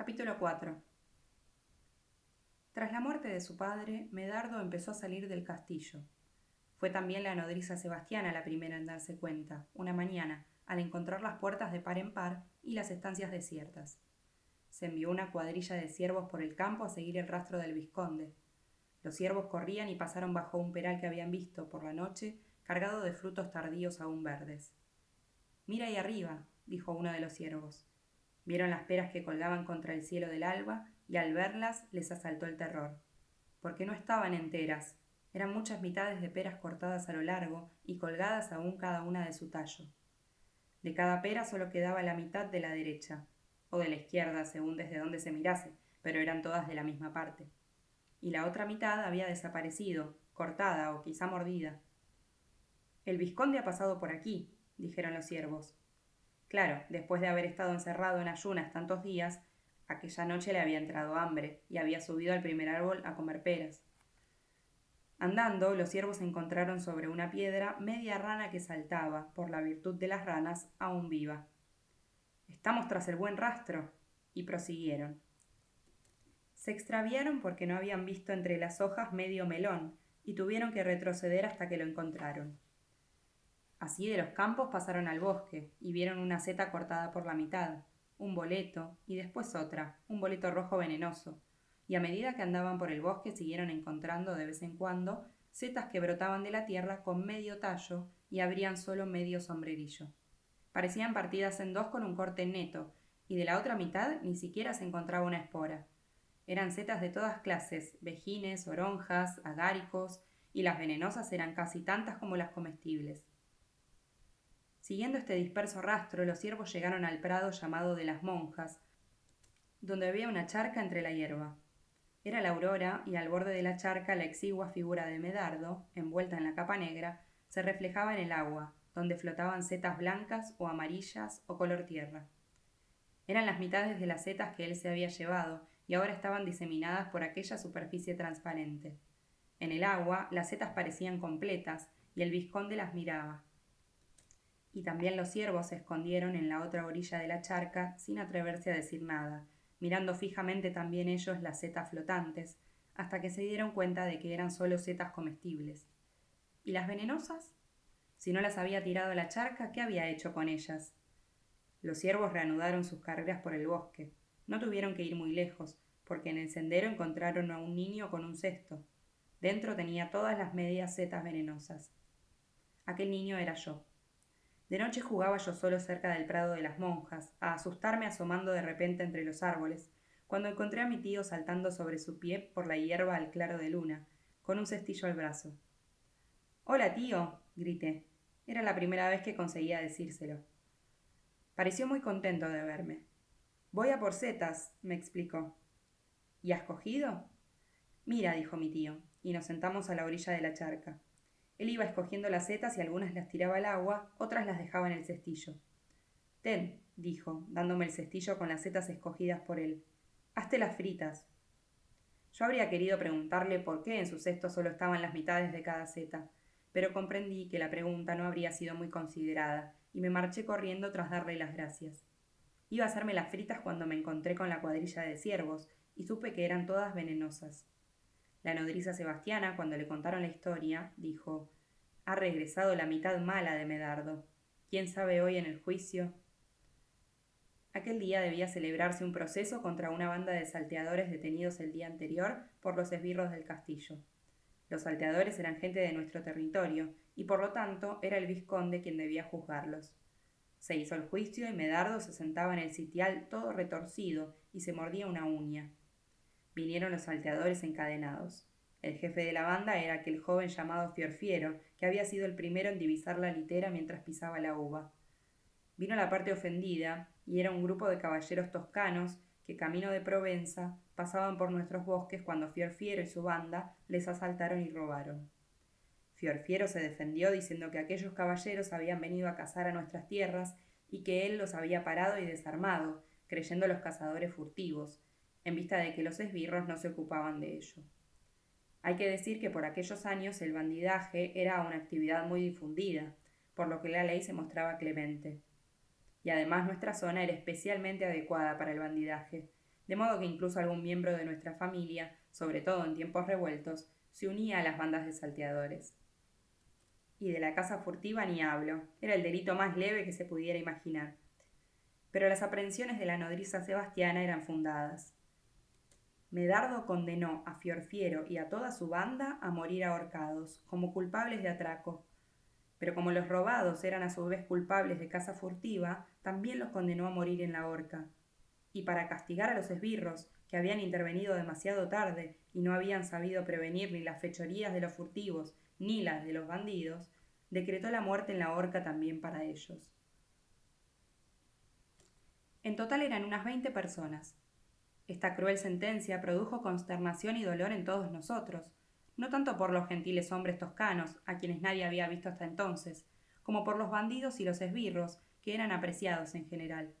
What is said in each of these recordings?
Capítulo 4 Tras la muerte de su padre, Medardo empezó a salir del castillo. Fue también la nodriza Sebastiana la primera en darse cuenta, una mañana, al encontrar las puertas de par en par y las estancias desiertas. Se envió una cuadrilla de siervos por el campo a seguir el rastro del vizconde. Los siervos corrían y pasaron bajo un peral que habían visto por la noche, cargado de frutos tardíos aún verdes. Mira ahí arriba, dijo uno de los siervos. Vieron las peras que colgaban contra el cielo del alba y al verlas les asaltó el terror. Porque no estaban enteras, eran muchas mitades de peras cortadas a lo largo y colgadas aún cada una de su tallo. De cada pera solo quedaba la mitad de la derecha, o de la izquierda, según desde donde se mirase, pero eran todas de la misma parte. Y la otra mitad había desaparecido, cortada o quizá mordida. El vizconde ha pasado por aquí, dijeron los siervos. Claro, después de haber estado encerrado en ayunas tantos días, aquella noche le había entrado hambre y había subido al primer árbol a comer peras. Andando, los siervos encontraron sobre una piedra media rana que saltaba, por la virtud de las ranas, aún viva. Estamos tras el buen rastro. y prosiguieron. Se extraviaron porque no habían visto entre las hojas medio melón, y tuvieron que retroceder hasta que lo encontraron. Así de los campos pasaron al bosque y vieron una seta cortada por la mitad, un boleto y después otra, un boleto rojo venenoso. Y a medida que andaban por el bosque siguieron encontrando de vez en cuando setas que brotaban de la tierra con medio tallo y abrían solo medio sombrerillo. Parecían partidas en dos con un corte neto, y de la otra mitad ni siquiera se encontraba una espora. Eran setas de todas clases, vejines, oronjas, agáricos, y las venenosas eran casi tantas como las comestibles. Siguiendo este disperso rastro, los siervos llegaron al prado llamado de las monjas, donde había una charca entre la hierba. Era la aurora, y al borde de la charca la exigua figura de Medardo, envuelta en la capa negra, se reflejaba en el agua, donde flotaban setas blancas o amarillas o color tierra. Eran las mitades de las setas que él se había llevado, y ahora estaban diseminadas por aquella superficie transparente. En el agua las setas parecían completas, y el vizconde las miraba, y también los siervos se escondieron en la otra orilla de la charca sin atreverse a decir nada, mirando fijamente también ellos las setas flotantes, hasta que se dieron cuenta de que eran solo setas comestibles. ¿Y las venenosas? Si no las había tirado a la charca, ¿qué había hecho con ellas? Los siervos reanudaron sus carreras por el bosque. No tuvieron que ir muy lejos, porque en el sendero encontraron a un niño con un cesto. Dentro tenía todas las medias setas venenosas. Aquel niño era yo. De noche jugaba yo solo cerca del prado de las monjas, a asustarme asomando de repente entre los árboles, cuando encontré a mi tío saltando sobre su pie por la hierba al claro de luna, con un cestillo al brazo. Hola, tío, grité. Era la primera vez que conseguía decírselo. Pareció muy contento de verme. Voy a por setas, me explicó. ¿Y has cogido? Mira, dijo mi tío, y nos sentamos a la orilla de la charca. Él iba escogiendo las setas y algunas las tiraba al agua, otras las dejaba en el cestillo. Ten, dijo, dándome el cestillo con las setas escogidas por él. Hazte las fritas. Yo habría querido preguntarle por qué en su cesto solo estaban las mitades de cada seta, pero comprendí que la pregunta no habría sido muy considerada, y me marché corriendo tras darle las gracias. Iba a hacerme las fritas cuando me encontré con la cuadrilla de ciervos, y supe que eran todas venenosas. La nodriza Sebastiana, cuando le contaron la historia, dijo Ha regresado la mitad mala de Medardo. ¿Quién sabe hoy en el juicio? Aquel día debía celebrarse un proceso contra una banda de salteadores detenidos el día anterior por los esbirros del castillo. Los salteadores eran gente de nuestro territorio, y por lo tanto era el vizconde quien debía juzgarlos. Se hizo el juicio y Medardo se sentaba en el sitial todo retorcido y se mordía una uña vinieron los salteadores encadenados. El jefe de la banda era aquel joven llamado Fiorfiero, que había sido el primero en divisar la litera mientras pisaba la uva. Vino la parte ofendida, y era un grupo de caballeros toscanos que, camino de Provenza, pasaban por nuestros bosques cuando Fiorfiero y su banda les asaltaron y robaron. Fiorfiero se defendió diciendo que aquellos caballeros habían venido a cazar a nuestras tierras y que él los había parado y desarmado, creyendo los cazadores furtivos, en vista de que los esbirros no se ocupaban de ello. Hay que decir que por aquellos años el bandidaje era una actividad muy difundida, por lo que la ley se mostraba clemente. Y además nuestra zona era especialmente adecuada para el bandidaje, de modo que incluso algún miembro de nuestra familia, sobre todo en tiempos revueltos, se unía a las bandas de salteadores. Y de la casa furtiva ni hablo, era el delito más leve que se pudiera imaginar. Pero las aprehensiones de la nodriza Sebastiana eran fundadas. Medardo condenó a Fiorfiero y a toda su banda a morir ahorcados, como culpables de atraco. Pero como los robados eran a su vez culpables de casa furtiva, también los condenó a morir en la horca. Y para castigar a los esbirros, que habían intervenido demasiado tarde y no habían sabido prevenir ni las fechorías de los furtivos ni las de los bandidos, decretó la muerte en la horca también para ellos. En total eran unas veinte personas, esta cruel sentencia produjo consternación y dolor en todos nosotros, no tanto por los gentiles hombres toscanos, a quienes nadie había visto hasta entonces, como por los bandidos y los esbirros, que eran apreciados en general.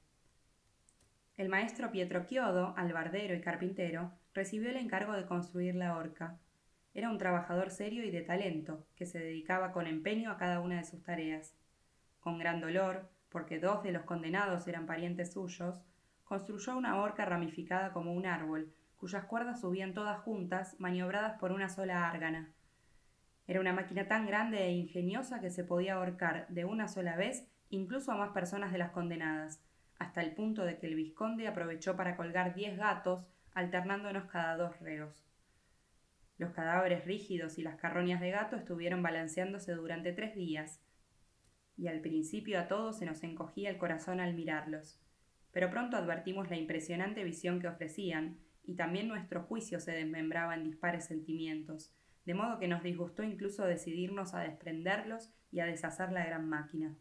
El maestro Pietro Chiodo, albardero y carpintero, recibió el encargo de construir la horca. Era un trabajador serio y de talento, que se dedicaba con empeño a cada una de sus tareas. Con gran dolor, porque dos de los condenados eran parientes suyos, construyó una horca ramificada como un árbol, cuyas cuerdas subían todas juntas, maniobradas por una sola árgana. Era una máquina tan grande e ingeniosa que se podía ahorcar de una sola vez incluso a más personas de las condenadas, hasta el punto de que el vizconde aprovechó para colgar diez gatos, alternándonos cada dos reos. Los cadáveres rígidos y las carroñas de gato estuvieron balanceándose durante tres días, y al principio a todos se nos encogía el corazón al mirarlos pero pronto advertimos la impresionante visión que ofrecían, y también nuestro juicio se desmembraba en dispares sentimientos, de modo que nos disgustó incluso decidirnos a desprenderlos y a deshacer la gran máquina.